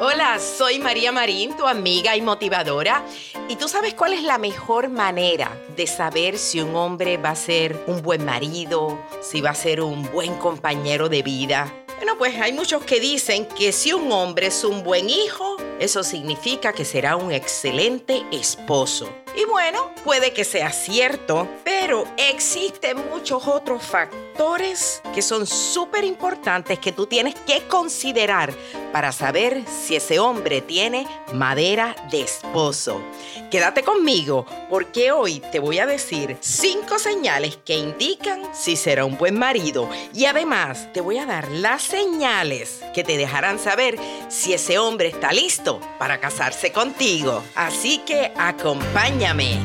Hola, soy María Marín, tu amiga y motivadora. ¿Y tú sabes cuál es la mejor manera de saber si un hombre va a ser un buen marido, si va a ser un buen compañero de vida? Bueno, pues hay muchos que dicen que si un hombre es un buen hijo, eso significa que será un excelente esposo. Y bueno, puede que sea cierto, pero existen muchos otros factores que son súper importantes que tú tienes que considerar para saber si ese hombre tiene madera de esposo. Quédate conmigo porque hoy te voy a decir cinco señales que indican si será un buen marido y además te voy a dar las señales que te dejarán saber si ese hombre está listo para casarse contigo. Así que acompáñame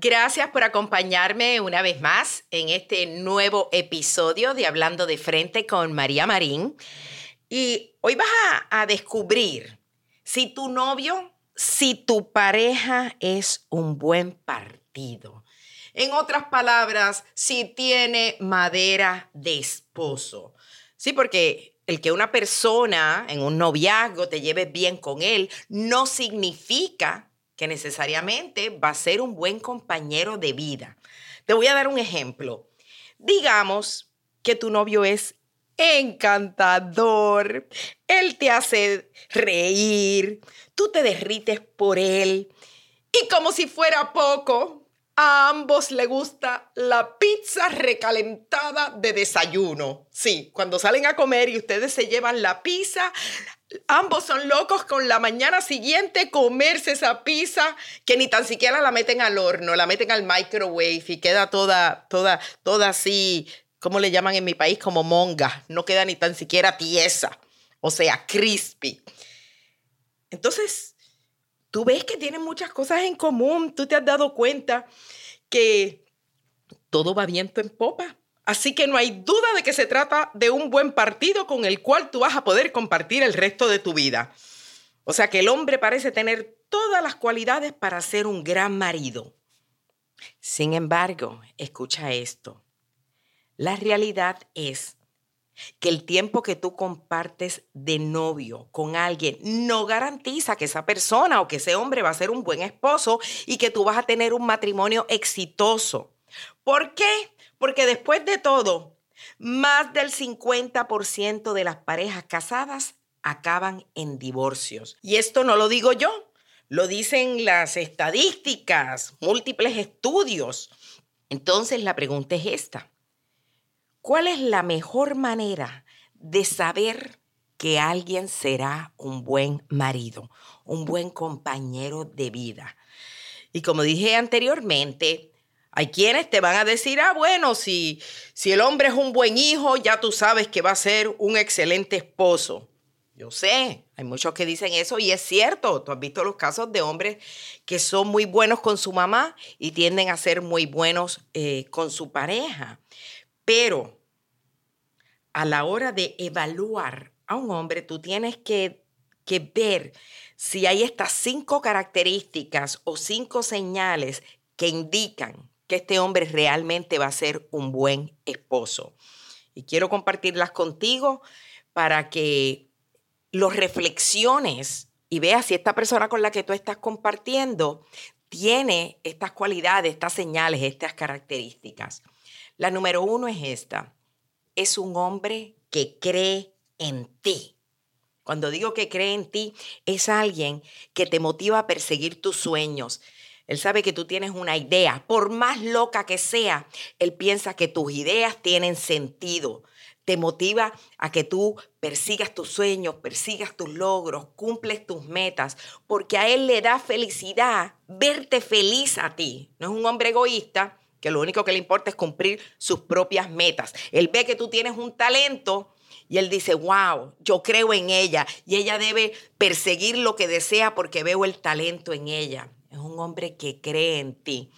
Gracias por acompañarme una vez más en este nuevo episodio de Hablando de Frente con María Marín. Y hoy vas a, a descubrir si tu novio, si tu pareja es un buen partido. En otras palabras, si tiene madera de esposo. Sí, porque el que una persona en un noviazgo te lleve bien con él no significa que necesariamente va a ser un buen compañero de vida. Te voy a dar un ejemplo. Digamos que tu novio es encantador, él te hace reír, tú te derrites por él y como si fuera poco, a ambos le gusta la pizza recalentada de desayuno. Sí, cuando salen a comer y ustedes se llevan la pizza, ambos son locos con la mañana siguiente comerse esa pizza que ni tan siquiera la meten al horno, la meten al microwave y queda toda, toda, toda así, ¿cómo le llaman en mi país? Como monga. No queda ni tan siquiera tiesa, o sea, crispy. Entonces, tú ves que tienen muchas cosas en común, tú te has dado cuenta que todo va viento en popa. Así que no hay duda de que se trata de un buen partido con el cual tú vas a poder compartir el resto de tu vida. O sea que el hombre parece tener todas las cualidades para ser un gran marido. Sin embargo, escucha esto. La realidad es que el tiempo que tú compartes de novio con alguien no garantiza que esa persona o que ese hombre va a ser un buen esposo y que tú vas a tener un matrimonio exitoso. ¿Por qué? Porque después de todo, más del 50% de las parejas casadas acaban en divorcios. Y esto no lo digo yo, lo dicen las estadísticas, múltiples estudios. Entonces la pregunta es esta. ¿Cuál es la mejor manera de saber que alguien será un buen marido, un buen compañero de vida? Y como dije anteriormente, hay quienes te van a decir, ah, bueno, si, si el hombre es un buen hijo, ya tú sabes que va a ser un excelente esposo. Yo sé, hay muchos que dicen eso y es cierto. Tú has visto los casos de hombres que son muy buenos con su mamá y tienden a ser muy buenos eh, con su pareja. Pero a la hora de evaluar a un hombre, tú tienes que, que ver si hay estas cinco características o cinco señales que indican que este hombre realmente va a ser un buen esposo. Y quiero compartirlas contigo para que los reflexiones y veas si esta persona con la que tú estás compartiendo tiene estas cualidades, estas señales, estas características. La número uno es esta. Es un hombre que cree en ti. Cuando digo que cree en ti, es alguien que te motiva a perseguir tus sueños. Él sabe que tú tienes una idea, por más loca que sea, él piensa que tus ideas tienen sentido. Te motiva a que tú persigas tus sueños, persigas tus logros, cumples tus metas, porque a él le da felicidad verte feliz a ti. No es un hombre egoísta que lo único que le importa es cumplir sus propias metas. Él ve que tú tienes un talento y él dice, wow, yo creo en ella y ella debe perseguir lo que desea porque veo el talento en ella. Es un hombre que cree en ti.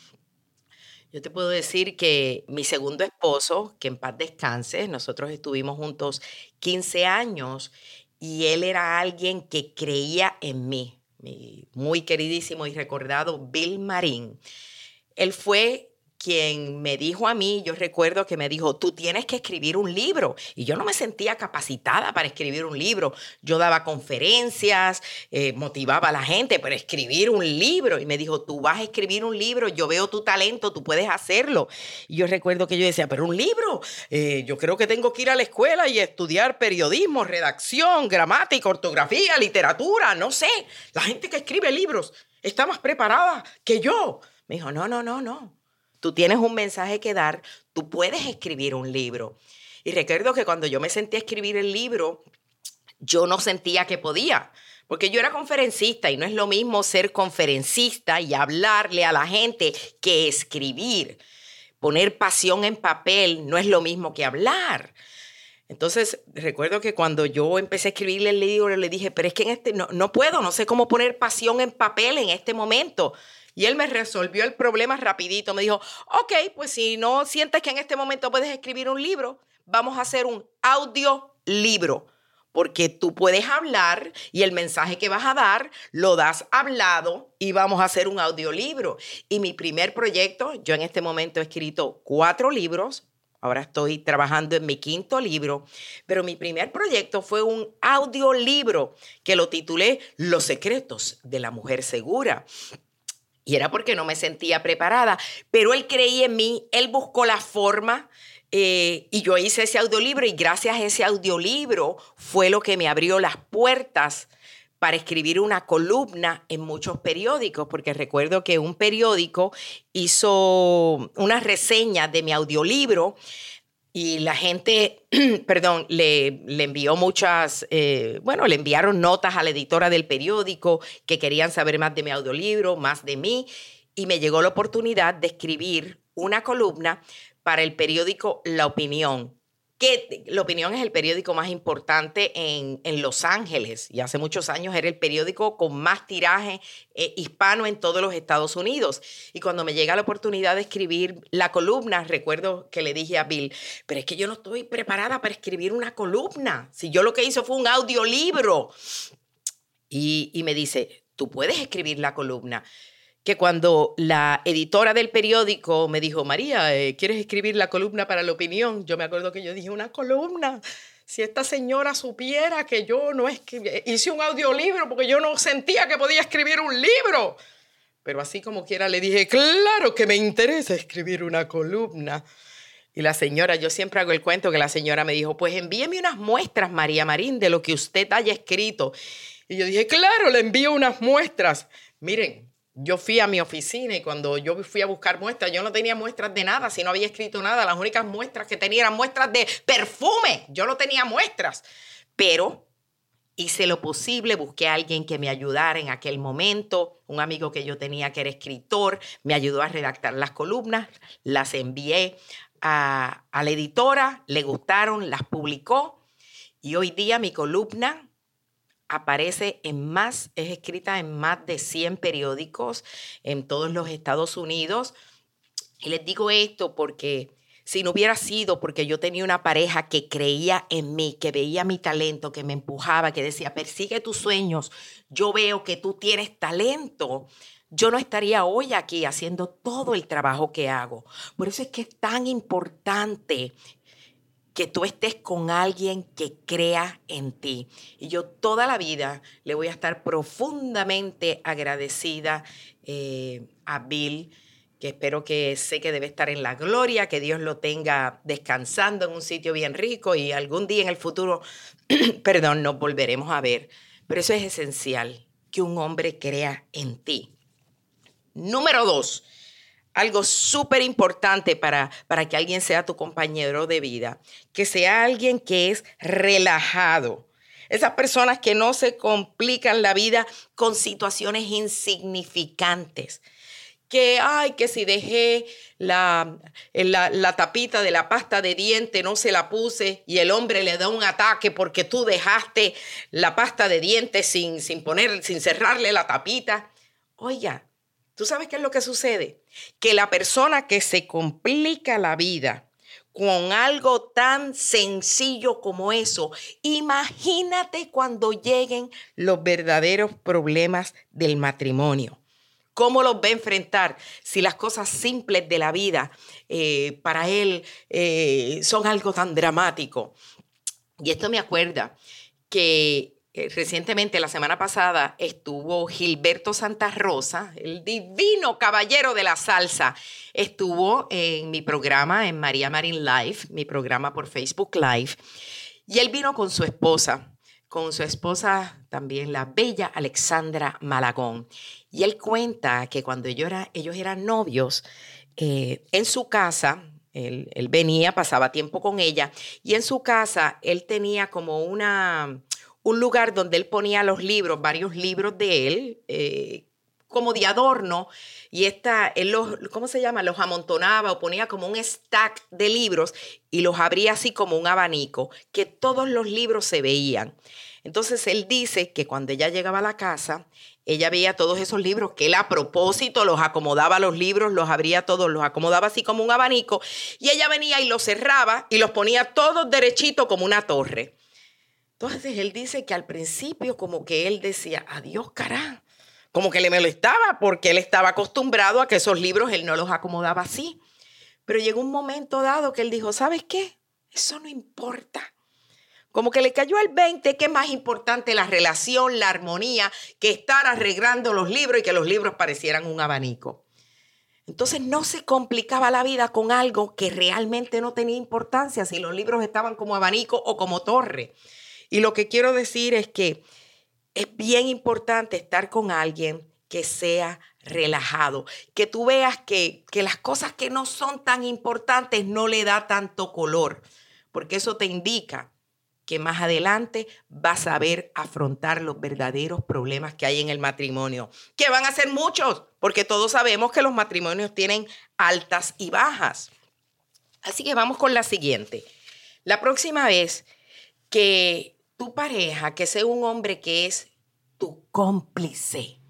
Yo te puedo decir que mi segundo esposo, que en paz descanse, nosotros estuvimos juntos 15 años y él era alguien que creía en mí. Mi muy queridísimo y recordado Bill Marín. Él fue quien me dijo a mí, yo recuerdo que me dijo, tú tienes que escribir un libro. Y yo no me sentía capacitada para escribir un libro. Yo daba conferencias, eh, motivaba a la gente para escribir un libro. Y me dijo, tú vas a escribir un libro, yo veo tu talento, tú puedes hacerlo. Y yo recuerdo que yo decía, pero un libro, eh, yo creo que tengo que ir a la escuela y estudiar periodismo, redacción, gramática, ortografía, literatura, no sé. La gente que escribe libros está más preparada que yo. Me dijo, no, no, no, no tú tienes un mensaje que dar, tú puedes escribir un libro. Y recuerdo que cuando yo me sentí a escribir el libro, yo no sentía que podía, porque yo era conferencista y no es lo mismo ser conferencista y hablarle a la gente que escribir. Poner pasión en papel no es lo mismo que hablar. Entonces, recuerdo que cuando yo empecé a escribirle el libro, le dije, pero es que en este, no, no puedo, no sé cómo poner pasión en papel en este momento. Y él me resolvió el problema rapidito. Me dijo, ok, pues si no sientes que en este momento puedes escribir un libro, vamos a hacer un audiolibro. Porque tú puedes hablar y el mensaje que vas a dar lo das hablado y vamos a hacer un audiolibro. Y mi primer proyecto, yo en este momento he escrito cuatro libros, Ahora estoy trabajando en mi quinto libro, pero mi primer proyecto fue un audiolibro que lo titulé Los secretos de la mujer segura. Y era porque no me sentía preparada. Pero él creía en mí, él buscó la forma. Eh, y yo hice ese audiolibro y gracias a ese audiolibro fue lo que me abrió las puertas para escribir una columna en muchos periódicos, porque recuerdo que un periódico hizo una reseña de mi audiolibro y la gente, perdón, le, le, envió muchas, eh, bueno, le enviaron notas a la editora del periódico que querían saber más de mi audiolibro, más de mí, y me llegó la oportunidad de escribir una columna para el periódico La Opinión, que La Opinión es el periódico más importante en, Los Ángeles y hace muchos años era el periódico con más tiraje eh, hispano en todos los Estados Unidos. Y cuando me llega la oportunidad de escribir la columna, recuerdo que le dije a Bill, pero es que yo no estoy preparada para escribir una columna. Si yo lo que hice fue un audiolibro. Y, y me dice, tú puedes escribir la columna que cuando la editora del periódico me dijo, María, eh, ¿quieres escribir la columna para la opinión? Yo me acuerdo que yo dije, una columna. Si esta señora supiera que yo no escribí, hice un audiolibro porque yo no sentía que podía escribir un libro. Pero así como quiera le dije, claro que me interesa escribir una columna. Y la señora, yo siempre hago el cuento que la señora me dijo, pues envíeme unas muestras, María Marín, de lo que usted haya escrito. Y yo dije, claro, le envío unas muestras. Miren, yo fui a mi oficina y cuando yo fui a buscar muestras, yo no tenía muestras de nada, si no había escrito nada. Las únicas muestras que tenía eran muestras de perfume. Yo no tenía muestras. Pero hice lo posible, busqué a alguien que me ayudara en aquel momento, un amigo que yo tenía que era escritor, me ayudó a redactar las columnas, las envié a, a la editora, le gustaron, las publicó y hoy día mi columna aparece en más, es escrita en más de 100 periódicos en todos los Estados Unidos. Y les digo esto porque si no hubiera sido porque yo tenía una pareja que creía en mí, que veía mi talento, que me empujaba, que decía, persigue tus sueños, yo veo que tú tienes talento, yo no estaría hoy aquí haciendo todo el trabajo que hago. Por eso es que es tan importante que tú estés con alguien que crea en ti. Y yo toda la vida le voy a estar profundamente agradecida eh, a Bill, que espero que sé que debe estar en la gloria, que Dios lo tenga descansando en un sitio bien rico y algún día en el futuro, perdón, nos volveremos a ver. Pero eso es esencial, que un hombre crea en ti. Número dos, algo súper importante para, para que alguien sea tu compañero de vida, que sea alguien que es relajado. Esas personas que no se complican la vida con situaciones insignificantes. Que, ay, que si dejé la, la, tapita de la pasta de diente, no se la puse y el hombre le da un ataque porque tú dejaste la pasta de diente sin, sin poner, sin cerrarle la tapita. Oiga, ¿Tú sabes qué es lo que sucede? Que la persona que se complica la vida con algo tan sencillo como eso, imagínate cuando lleguen los verdaderos problemas del matrimonio. ¿Cómo los va a enfrentar si las cosas simples de la vida eh, para él eh, son algo tan dramático? Y esto me acuerda que eh, recientemente, la semana pasada, estuvo Gilberto Santa Rosa, el divino caballero de la salsa. Estuvo en mi programa, en María Marín Live, mi programa por Facebook Live. Y él vino con su esposa, con su esposa también, la bella Alexandra Malagón. Y él cuenta que cuando ellos, ellos eran novios, eh, en su casa, él venía, pasaba tiempo con ella, y en su casa él tenía como una un lugar donde él ponía los libros, varios libros de él, eh, como de adorno, y esta, él los, ¿cómo se llama? Los amontonaba o ponía como un stack de libros y los abría así como un abanico, que todos los libros se veían. Entonces él dice que cuando ella llegaba a la casa, ella veía todos esos libros, que él a propósito los acomodaba los libros, los abría todos, los acomodaba así como un abanico, y ella venía y los cerraba y los ponía todos derechitos como una torre. Entonces él dice que al principio como que él decía, adiós, cara. Como que le molestaba porque él estaba acostumbrado a que esos libros él no los acomodaba así. Pero llegó un momento dado que él dijo, ¿sabes qué? Eso no importa. Como que le cayó el 20, que es más importante la relación, la armonía, que estar arreglando los libros y que los libros parecieran un abanico. Entonces no se complicaba la vida con algo que realmente no tenía importancia, si los libros estaban como abanico o como torre. Y lo que quiero decir es que es bien importante estar con alguien que sea relajado, que tú veas que, que las cosas que no son tan importantes no le da tanto color, porque eso te indica que más adelante vas a ver afrontar los verdaderos problemas que hay en el matrimonio, que van a ser muchos, porque todos sabemos que los matrimonios tienen altas y bajas. Así que vamos con la siguiente. La próxima vez que tu pareja que sea un hombre que es tu cómplice.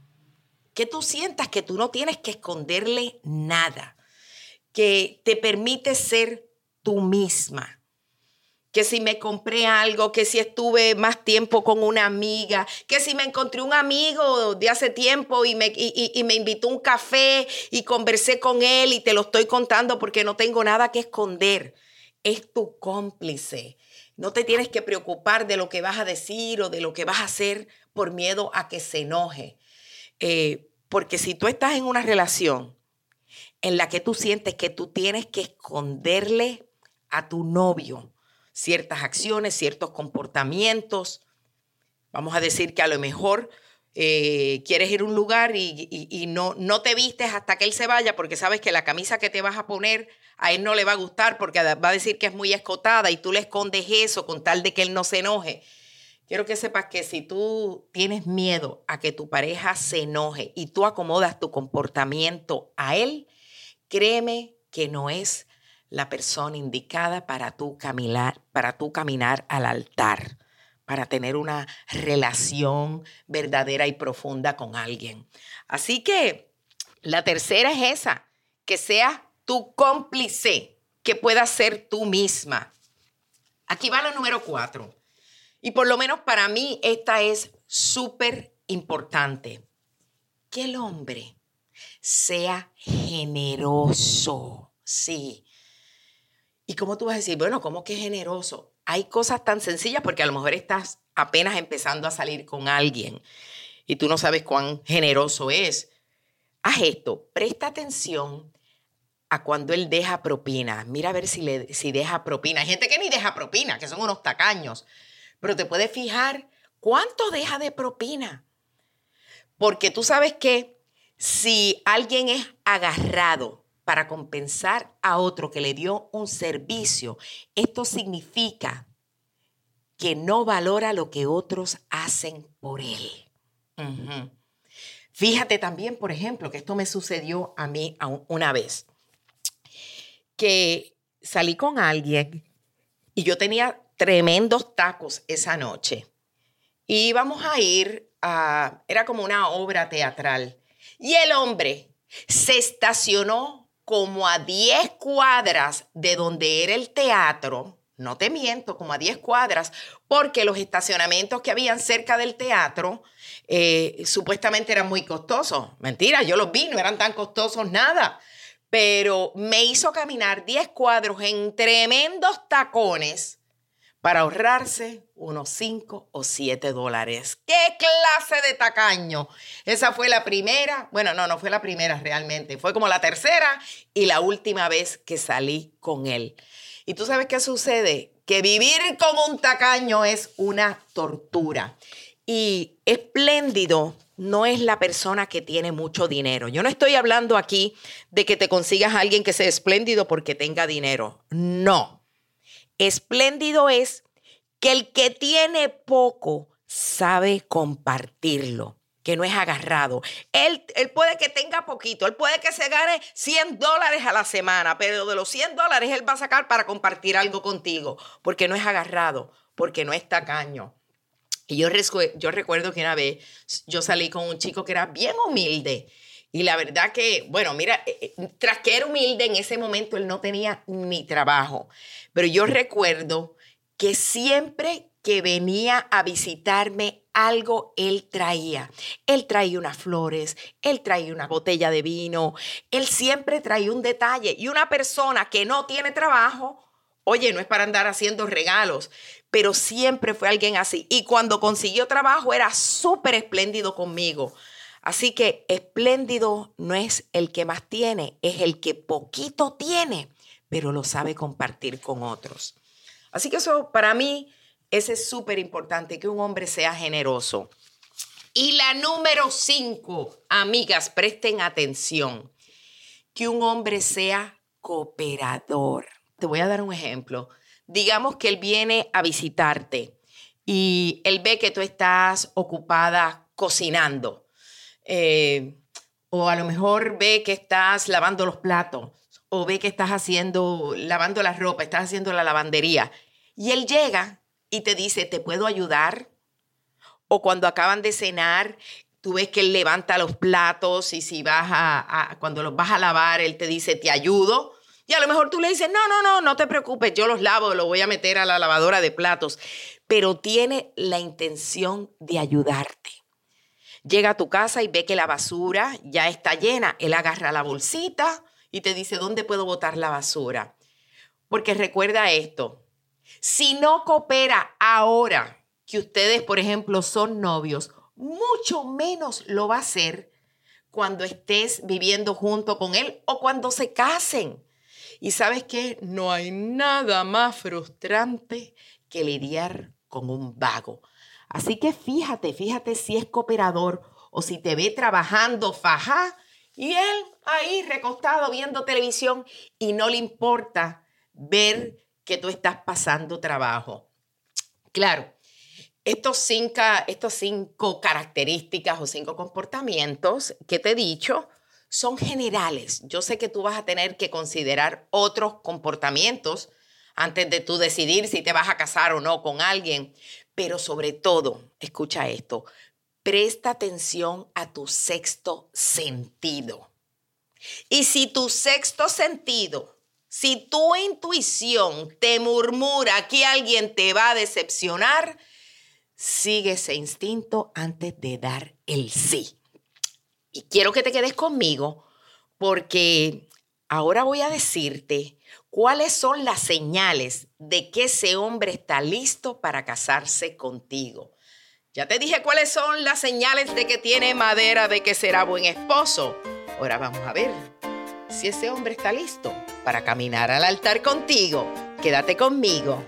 Que tú sientas que tú no tienes que esconderle nada. Que te permite ser tú misma. Que si me compré algo, que si estuve más tiempo con una amiga, que si me encontré un amigo de hace tiempo y me, y me invitó un café y conversé con él y te lo estoy contando porque no tengo nada que esconder. Es tu cómplice no te tienes que preocupar de lo que vas a decir o de lo que vas a hacer por miedo a que se enoje. Eh, porque si tú estás en una relación en la que tú sientes que tú tienes que esconderle a tu novio ciertas acciones, ciertos comportamientos, vamos a decir que a lo mejor eh, quieres ir a un lugar y, no, no te vistes hasta que él se vaya porque sabes que la camisa que te vas a poner a él no le va a gustar porque va a decir que es muy escotada y tú le escondes eso con tal de que él no se enoje. Quiero que sepas que si tú tienes miedo a que tu pareja se enoje y tú acomodas tu comportamiento a él, créeme que no es la persona indicada para tú caminar, para tú caminar al altar para tener una relación verdadera y profunda con alguien. Así que la tercera es esa, que sea tu cómplice, que puedas ser tú misma. Aquí va la número cuatro. Y por lo menos para mí esta es súper importante. Que el hombre sea generoso. Sí. ¿Y cómo tú vas a decir, bueno, ¿cómo que generoso? Hay cosas tan sencillas porque a lo mejor estás apenas empezando a salir con alguien y tú no sabes cuán generoso es. Haz esto, presta atención a cuando él deja propina. Mira a ver si, le, si deja propina. Hay gente que ni deja propina, que son unos tacaños. Pero te puedes fijar cuánto deja de propina. Porque tú sabes que si alguien es agarrado para compensar a otro que le dio un servicio, esto significa que no valora lo que otros hacen por él. Fíjate también, por ejemplo, que esto me sucedió a mí una vez, que salí con alguien y yo tenía tremendos tacos esa noche. Y íbamos a ir a, era como una obra teatral. Y el hombre se estacionó como a 10 cuadras de donde era el teatro, no te miento, como a 10 cuadras, porque los estacionamientos que habían cerca del teatro eh, supuestamente eran muy costosos. Mentira, yo los vi, no eran tan costosos nada. Pero me hizo caminar 10 cuadros en tremendos tacones para ahorrarse unos 5 o 7 dólares. ¡Qué clase de tacaño! Esa fue la primera, bueno, no, no fue la primera realmente, fue como la tercera y la última vez que salí con él. ¿Y tú sabes qué sucede? Que vivir con un tacaño es una tortura. Y espléndido no es la persona que tiene mucho dinero. Yo no estoy hablando aquí de que te consigas a alguien que sea espléndido porque tenga dinero. No. Espléndido es que el que tiene poco sabe compartirlo, que no es agarrado. Él, él puede que tenga poquito, él puede que se gane 100 dólares a la semana, pero de los 100 dólares él va a sacar para compartir algo contigo, porque no es agarrado, porque no es tacaño. Y yo, yo recuerdo que una vez yo salí con un chico que era bien humilde. Y la verdad que, bueno, mira, eh, eh, tras que era humilde en ese momento, él no tenía ni trabajo. Pero yo recuerdo que siempre que venía a visitarme, algo él traía. Él traía unas flores, él traía una botella de vino, él siempre traía un detalle. Y una persona que no tiene trabajo, oye, no es para andar haciendo regalos, pero siempre fue alguien así. Y cuando consiguió trabajo era súper espléndido conmigo. Así que espléndido no es el que más tiene, es el que poquito tiene, pero lo sabe compartir con otros. Así que eso para mí, ese es súper importante, que un hombre sea generoso. Y la número cinco, amigas, presten atención, que un hombre sea cooperador. Te voy a dar un ejemplo digamos que él viene a visitarte y él ve que tú estás ocupada cocinando, eh, o a lo mejor ve que estás lavando los platos, o ve que estás haciendo, lavando la ropa, estás haciendo la lavandería, y él llega y te dice, ¿te puedo ayudar? O cuando acaban de cenar, tú ves que él levanta los platos y si vas a, cuando los vas a lavar, él te dice, te ayudo. Y a lo mejor tú le dices, no, no, no, no te preocupes, yo los lavo, los voy a meter a la lavadora de platos. Pero tiene la intención de ayudarte. Llega a tu casa y ve que la basura ya está llena. Él agarra la bolsita y te dice, ¿dónde puedo botar la basura? Porque recuerda esto, si no coopera ahora que ustedes, por ejemplo, son novios, mucho menos lo va a hacer cuando estés viviendo junto con él o cuando se casen. Y sabes qué, no hay nada más frustrante que lidiar con un vago. Así que fíjate, fíjate si es cooperador o si te ve trabajando faja y él ahí recostado viendo televisión y no le importa ver que tú estás pasando trabajo. Claro, estos cinco, estos cinco características o cinco comportamientos que te he dicho son generales. Yo sé que tú vas a tener que considerar otros comportamientos antes de tú decidir si te vas a casar o no con alguien, pero sobre todo, escucha esto, presta atención a tu sexto sentido. Y si tu sexto sentido Si tu intuición te murmura que alguien te va a decepcionar, sigue ese instinto antes de dar el sí. Y quiero que te quedes conmigo porque ahora voy a decirte cuáles son las señales de que ese hombre está listo para casarse contigo. Ya te dije cuáles son las señales de que tiene madera de que será buen esposo. Ahora vamos a ver si ese hombre está listo para caminar al altar contigo. Quédate conmigo.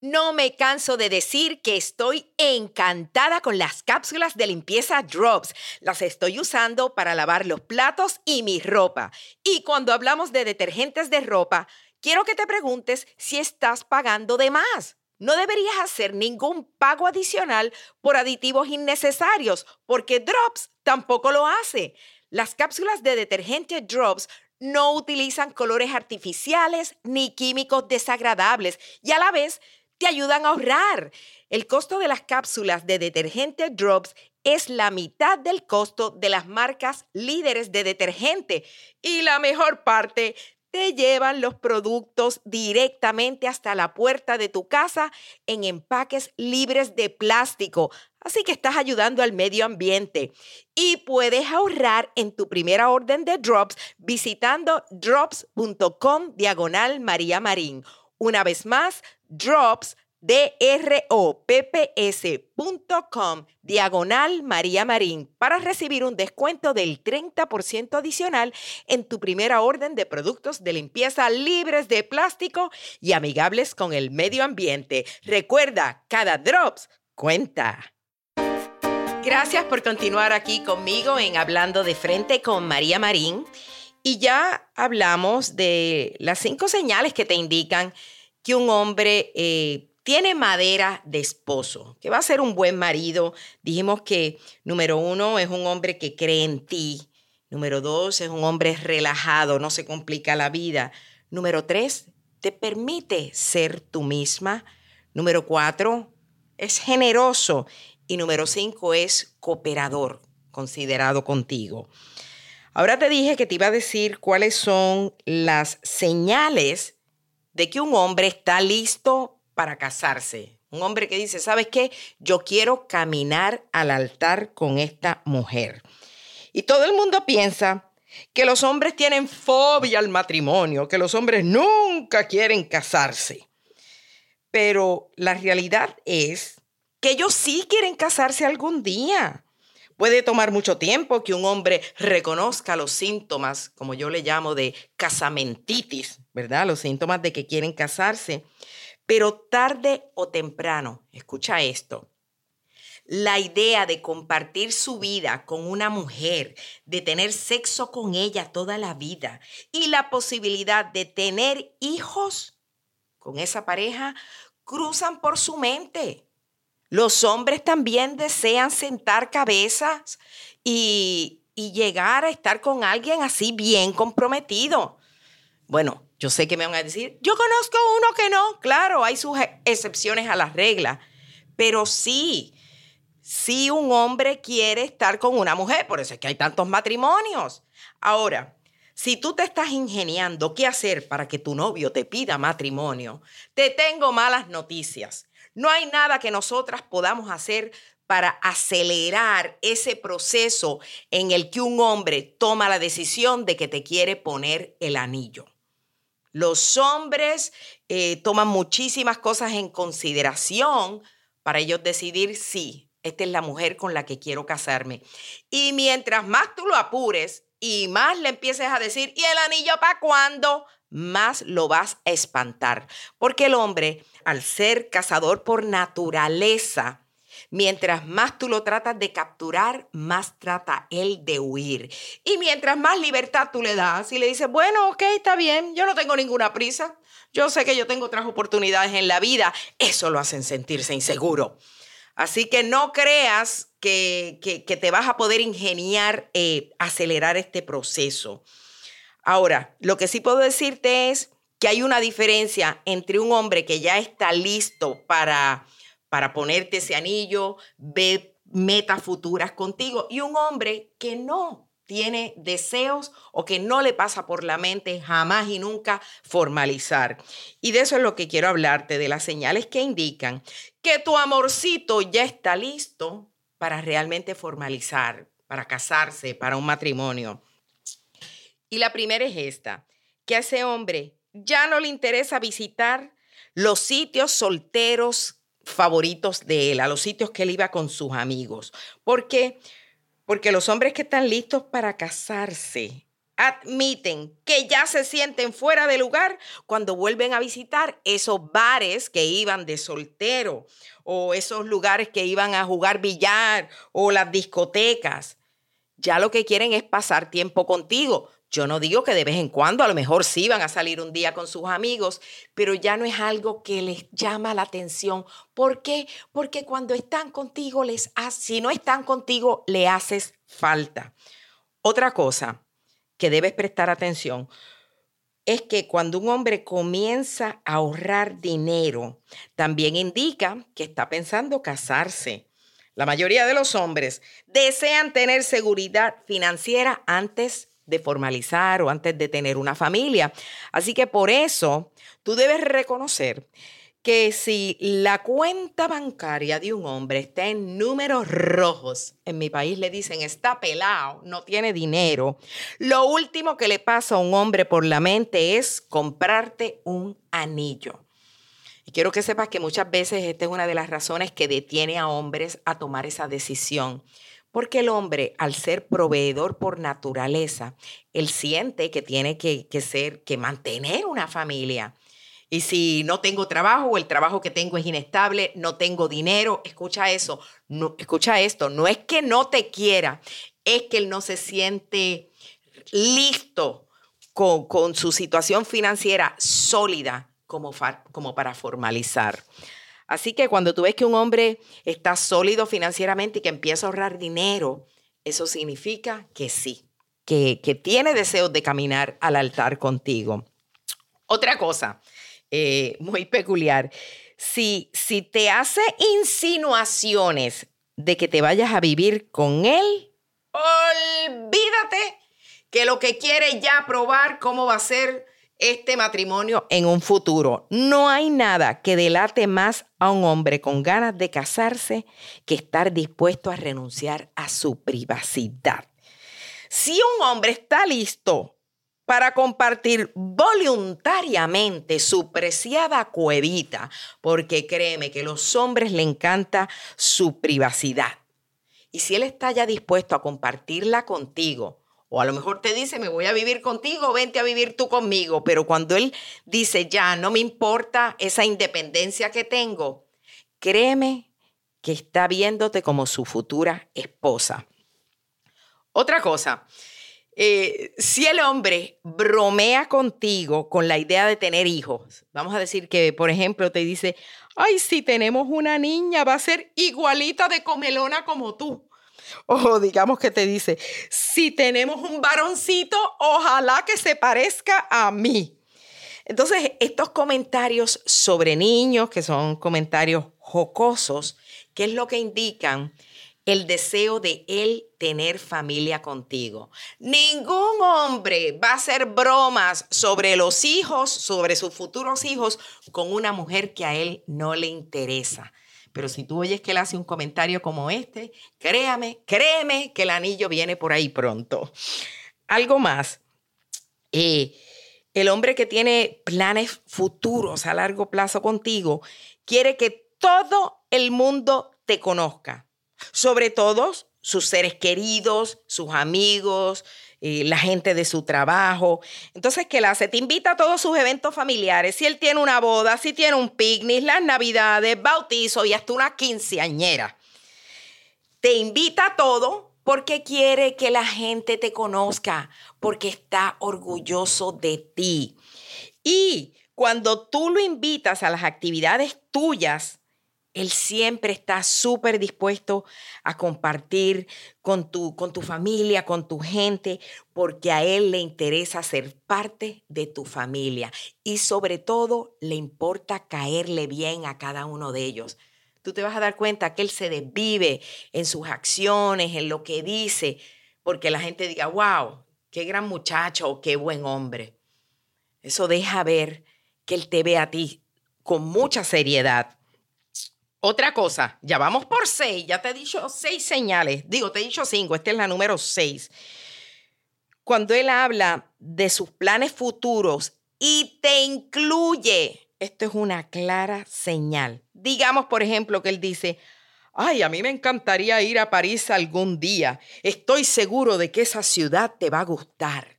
No me canso de decir que estoy encantada con las cápsulas de limpieza Drops. Las estoy usando para lavar los platos y mi ropa. Y cuando hablamos de detergentes de ropa, quiero que te preguntes si estás pagando de más. No deberías hacer ningún pago adicional por aditivos innecesarios, porque Drops tampoco lo hace. Las cápsulas de detergente Drops no utilizan colores artificiales ni químicos desagradables y a la vez te ayudan a ahorrar. El costo de las cápsulas de detergente Drops es la mitad del costo de las marcas líderes de detergente. Y la mejor parte, te llevan los productos directamente hasta la puerta de tu casa en empaques libres de plástico. Así que estás ayudando al medio ambiente y puedes ahorrar en tu primera orden de drops visitando drops.com diagonal María Marín. Una vez más, drops dropps.com diagonal María Marín para recibir un descuento del 30% adicional en tu primera orden de productos de limpieza libres de plástico y amigables con el medio ambiente. Recuerda, cada drops cuenta. Gracias por continuar aquí conmigo en Hablando de Frente con María Marín. Y ya hablamos de las cinco señales que te indican que un hombre eh, tiene madera de esposo, que va a ser un buen marido. Dijimos que número uno es un hombre que cree en ti. Número dos es un hombre relajado, no se complica la vida. Número tres, te permite ser tú misma. Número cuatro, es generoso. Y número cinco es cooperador, considerado contigo. Ahora te dije que te iba a decir cuáles son las señales de que un hombre está listo para casarse. Un hombre que dice, ¿sabes qué? Yo quiero caminar al altar con esta mujer. Y todo el mundo piensa que los hombres tienen fobia al matrimonio, que los hombres nunca quieren casarse. Pero la realidad es que ellos sí quieren casarse algún día. Puede tomar mucho tiempo que un hombre reconozca los síntomas, como yo le llamo, de casamentitis, ¿verdad? Los síntomas de que quieren casarse. Pero tarde o temprano, escucha esto, la idea de compartir su vida con una mujer, de tener sexo con ella toda la vida y la posibilidad de tener hijos con esa pareja cruzan por su mente. Los hombres también desean sentar cabezas y, llegar a estar con alguien así bien comprometido. Bueno, yo sé que me van a decir, yo conozco uno que no. Claro, hay sus e-, excepciones a las reglas. Pero sí, sí un hombre quiere estar con una mujer. Por eso es que hay tantos matrimonios. Ahora, si tú te estás ingeniando qué hacer para que tu novio te pida matrimonio, te tengo malas noticias. No hay nada que nosotras podamos hacer para acelerar ese proceso en el que un hombre toma la decisión de que te quiere poner el anillo. Los hombres eh, toman muchísimas cosas en consideración para ellos decidir si esta es la mujer con la que quiero casarme. Y mientras más tú lo apures y más le empieces a decir, ¿y el anillo para cuándo? Más lo vas a espantar. Porque el hombre, al ser cazador por naturaleza, Mientras más tú lo tratas de capturar, más trata él de huir. Y mientras más libertad tú le das y le dices, bueno, ok, está bien, yo no tengo ninguna prisa, yo sé que yo tengo otras oportunidades en la vida, eso lo hacen sentirse inseguro. Así que no creas que, te vas a poder ingeniar, eh, acelerar este proceso. Ahora, lo que sí puedo decirte es que hay una diferencia entre un hombre que ya está listo para para ponerte ese anillo, ve metas futuras contigo y un hombre que no, tiene deseos o que no le pasa por la mente jamás y nunca formalizar. Y de eso es lo que quiero hablarte, de las señales que indican que tu amorcito ya está listo para realmente formalizar, para casarse, para un matrimonio. Y la primera es esta, que a ese hombre ya no le interesa visitar los sitios solteros favoritos de él, a los sitios que él iba con sus amigos. ¿Por qué? Porque los hombres que están listos para casarse admiten que ya se sienten fuera de lugar cuando vuelven a visitar esos bares que iban de soltero o esos lugares que iban a jugar billar o las discotecas. Ya lo que quieren es pasar tiempo contigo. Yo no digo que de vez en cuando, a lo mejor sí van a salir un día con sus amigos, pero ya no es algo que les llama la atención. ¿Por qué? Porque cuando están contigo, les si no están contigo, le haces falta. Otra cosa que debes prestar atención es que cuando un hombre comienza a ahorrar dinero, también indica que está pensando casarse. La mayoría de los hombres desean tener seguridad financiera antes de formalizar o antes de tener una familia. Así que por eso tú debes reconocer que si la cuenta bancaria de un hombre está en números rojos, en mi país le dicen está pelado, no tiene dinero, lo último que le pasa a un hombre por la mente es comprarte un anillo. Y quiero que sepas que muchas veces esta es una de las razones que detiene a hombres a tomar esa decisión. Porque el hombre, al ser proveedor por naturaleza, él siente que tiene que, ser, que mantener una familia. Y si no tengo trabajo o el trabajo que tengo es inestable, no tengo dinero, escucha eso, no, escucha esto, no es que no te quiera, es que él no se siente listo con, con su situación financiera sólida como, para formalizar. Así que cuando tú ves que un hombre está sólido financieramente y que empieza a ahorrar dinero, eso significa que sí, que, tiene deseos de caminar al altar contigo. Otra cosa eh, muy peculiar, si, si te hace insinuaciones de que te vayas a vivir con él, olvídate que lo que quiere ya probar cómo va a ser este matrimonio en un futuro. No hay nada que delate más a un hombre con ganas de casarse que estar dispuesto a renunciar a su privacidad. Si un hombre está listo para compartir voluntariamente su preciada cuevita, porque créeme que a los hombres le encanta su privacidad. Y si él está ya dispuesto a compartirla contigo, o a lo mejor te dice, me voy a vivir contigo, vente a vivir tú conmigo. Pero cuando él dice, ya, no me importa esa independencia que tengo, créeme que está viéndote como su futura esposa. Otra cosa, eh, si el hombre bromea contigo con la idea de tener hijos, vamos a decir que, por ejemplo, te dice, ay, si tenemos una niña, va a ser igualita de comelona como tú. O digamos que te dice, si tenemos un varoncito, ojalá que se parezca a mí. Entonces, estos comentarios sobre niños, que son comentarios jocosos, ¿qué es lo que indican? El deseo de él tener familia contigo. Ningún hombre va a hacer bromas sobre los hijos, sobre sus futuros hijos, con una mujer que a él no le interesa. Pero si tú oyes que él hace un comentario como este, créame, créeme que el anillo viene por ahí pronto. Algo más. Eh, el hombre que tiene planes futuros a largo plazo contigo quiere que todo el mundo te conozca, sobre todo sus seres queridos, sus amigos, eh, la gente de su trabajo. Entonces, ¿qué le hace? Te invita a todos sus eventos familiares. Si él tiene una boda, si tiene un picnic, las navidades, bautizo y hasta una quinceañera. Te invita a todo porque quiere que la gente te conozca, porque está orgulloso de ti. Y cuando tú lo invitas a las actividades tuyas, él siempre está súper dispuesto a compartir con tu, con tu familia, con tu gente, porque a Él le interesa ser parte de tu familia y sobre todo le importa caerle bien a cada uno de ellos. Tú te vas a dar cuenta que Él se desvive en sus acciones, en lo que dice, porque la gente diga, wow, qué gran muchacho qué buen hombre. Eso deja ver que él te ve a ti con mucha seriedad. Otra cosa, ya vamos por seis, ya te he dicho seis señales, digo, te he dicho cinco, esta es la número seis. Cuando él habla de sus planes futuros y te incluye, esto es una clara señal. Digamos, por ejemplo, que él dice, ay, a mí me encantaría ir a París algún día, estoy seguro de que esa ciudad te va a gustar.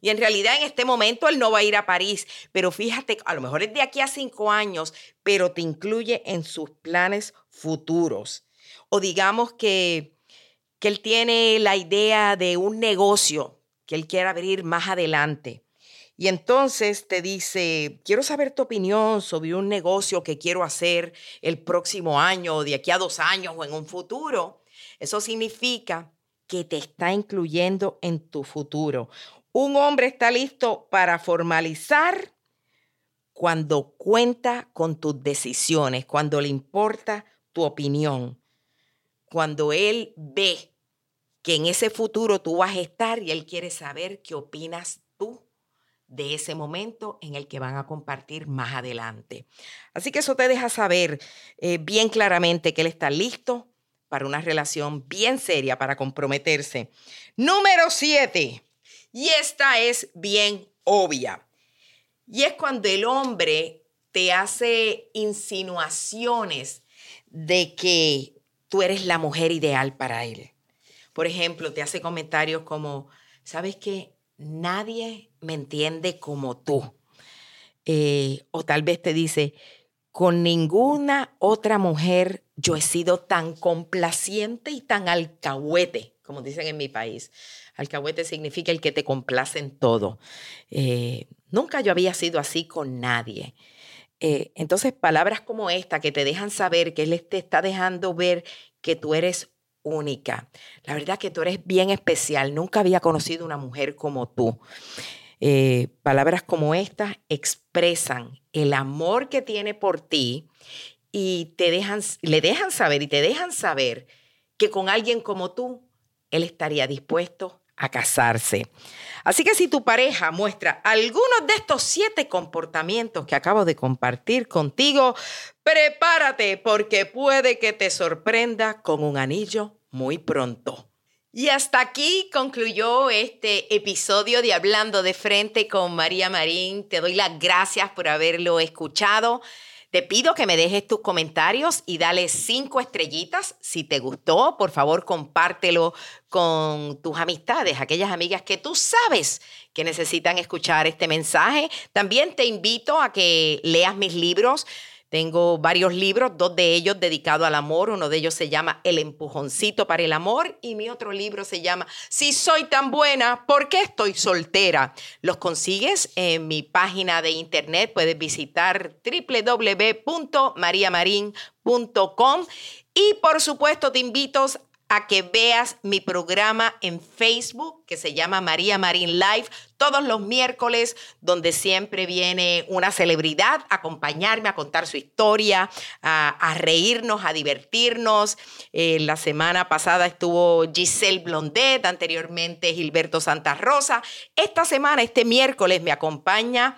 Y en realidad en este momento él no va a ir a París, pero fíjate, a lo mejor es de aquí a cinco años, pero te incluye en sus planes futuros. O digamos que, que él tiene la idea de un negocio que él quiere abrir más adelante. Y entonces te dice, quiero saber tu opinión sobre un negocio que quiero hacer el próximo año, o de aquí a dos años o en un futuro. Eso significa que te está incluyendo en tu futuro. Un hombre está listo para formalizar cuando cuenta con tus decisiones, cuando le importa tu opinión, cuando él ve que en ese futuro tú vas a estar y él quiere saber qué opinas tú de ese momento en el que van a compartir más adelante. Así que eso te deja saber eh, bien claramente que él está listo para una relación bien seria, para comprometerse. Número siete y esta es bien obvia. Y es cuando el hombre te hace insinuaciones de que tú eres la mujer ideal para él. Por ejemplo, te hace comentarios como, ¿sabes qué? Nadie me entiende como tú. Eh, o tal vez te dice, con ninguna otra mujer yo he sido tan complaciente y tan alcahuete, como dicen en mi país. Alcahuete significa el que te complace en todo. Eh, nunca yo había sido así con nadie. Eh, entonces, palabras como esta que te dejan saber que Él te está dejando ver que tú eres única. La verdad que tú eres bien especial. Nunca había conocido una mujer como tú. Eh, palabras como estas expresan el amor que tiene por ti y te dejan, le dejan saber y te dejan saber que con alguien como tú, él estaría dispuesto a casarse. Así que si tu pareja muestra algunos de estos siete comportamientos que acabo de compartir contigo, prepárate porque puede que te sorprenda con un anillo muy pronto. Y hasta aquí concluyó este episodio de Hablando de Frente con María Marín. Te doy las gracias por haberlo escuchado. Te pido que me dejes tus comentarios y dale cinco estrellitas. Si te gustó, por favor, compártelo con tus amistades, aquellas amigas que tú sabes que necesitan escuchar este mensaje. También te invito a que leas mis libros. Tengo varios libros, dos de ellos dedicados al amor. Uno de ellos se llama El empujoncito para el amor y mi otro libro se llama Si soy tan buena, ¿por qué estoy soltera? Los consigues en mi página de internet. Puedes visitar www.mariamarin.com y por supuesto te invito a que veas mi programa en Facebook que se llama María Marín Live todos los miércoles, donde siempre viene una celebridad a acompañarme, a contar su historia, a, reírnos, a divertirnos. Eh, la semana pasada estuvo Giselle Blondet, anteriormente Gilberto Santa Rosa. Esta semana, este miércoles, me acompaña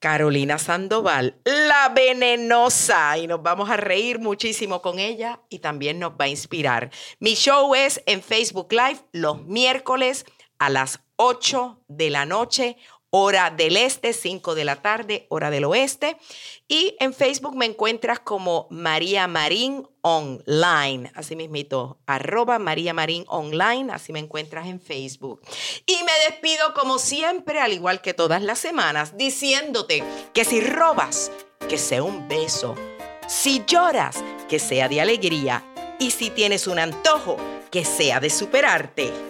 Carolina Sandoval, la venenosa, y nos vamos a reír muchísimo con ella y también nos va a inspirar. Mi show es en Facebook Live los miércoles a las 8 de la noche, hora del este, 5 de la tarde, hora del oeste. Y en Facebook me encuentras como María Marín Online, así mismito, arroba María así me encuentras en Facebook. Y me despido como siempre, al igual que todas las semanas, diciéndote que si robas, que sea un beso. Si lloras, que sea de alegría. Y si tienes un antojo, que sea de superarte.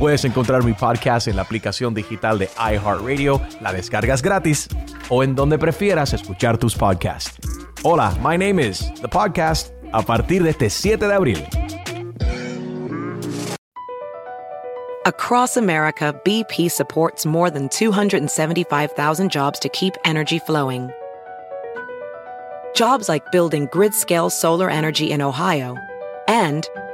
Puedes encontrar mi podcast en la aplicación digital de iHeartRadio, la descargas gratis o en donde prefieras escuchar tus podcasts. Hola, my name is The Podcast a partir de este 7 de abril. Across America, BP supports more than 275,000 jobs to keep energy flowing. Jobs like building grid scale solar energy in Ohio and